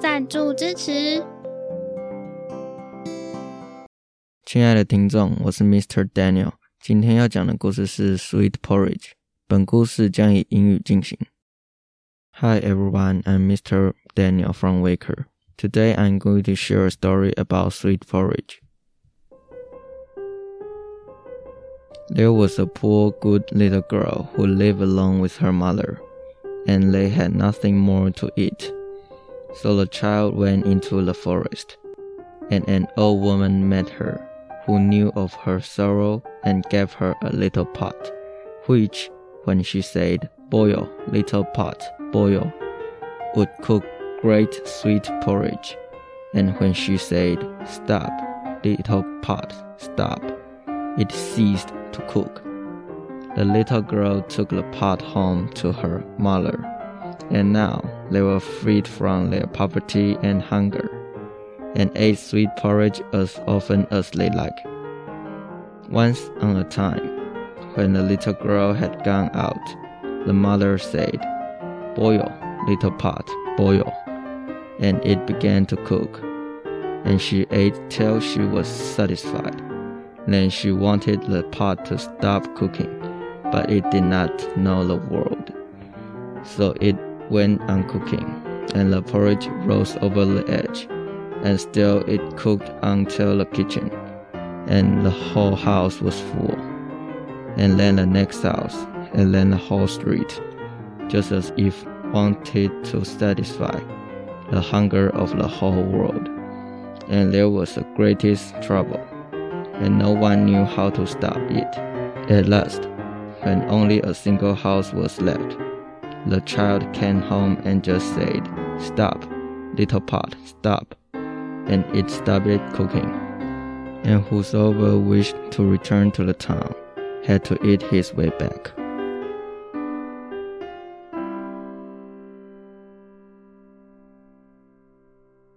赞助支持。亲爱的听众，我是 Mr. Daniel。今天要讲的故事是《Sweet Porridge》。本故事将以英语进行。Hi everyone, I'm Mr. Daniel from Waker. Today I'm going to share a story about sweet porridge. There was a poor, good little girl who lived alone with her mother, and they had nothing more to eat. So the child went into the forest, and an old woman met her who knew of her sorrow and gave her a little pot, which, when she said, Boil, little pot, boil, would cook great sweet porridge. And when she said, Stop, little pot, stop, it ceased to cook. The little girl took the pot home to her mother, and now they were freed from their poverty and hunger and ate sweet porridge as often as they liked. Once on a time, when the little girl had gone out, the mother said, Boil, little pot, boil. And it began to cook. And she ate till she was satisfied. Then she wanted the pot to stop cooking, but it did not know the word. So it went on cooking, and the porridge rose over the edge and still it cooked until the kitchen, and the whole house was full, and then the next house, and then the whole street, just as if wanted to satisfy the hunger of the whole world. And there was the greatest trouble, and no one knew how to stop it. At last, when only a single house was left, the child came home and just said, Stop, little pot, stop and it stopped cooking. And whosoever wished to return to the town had to eat his way back.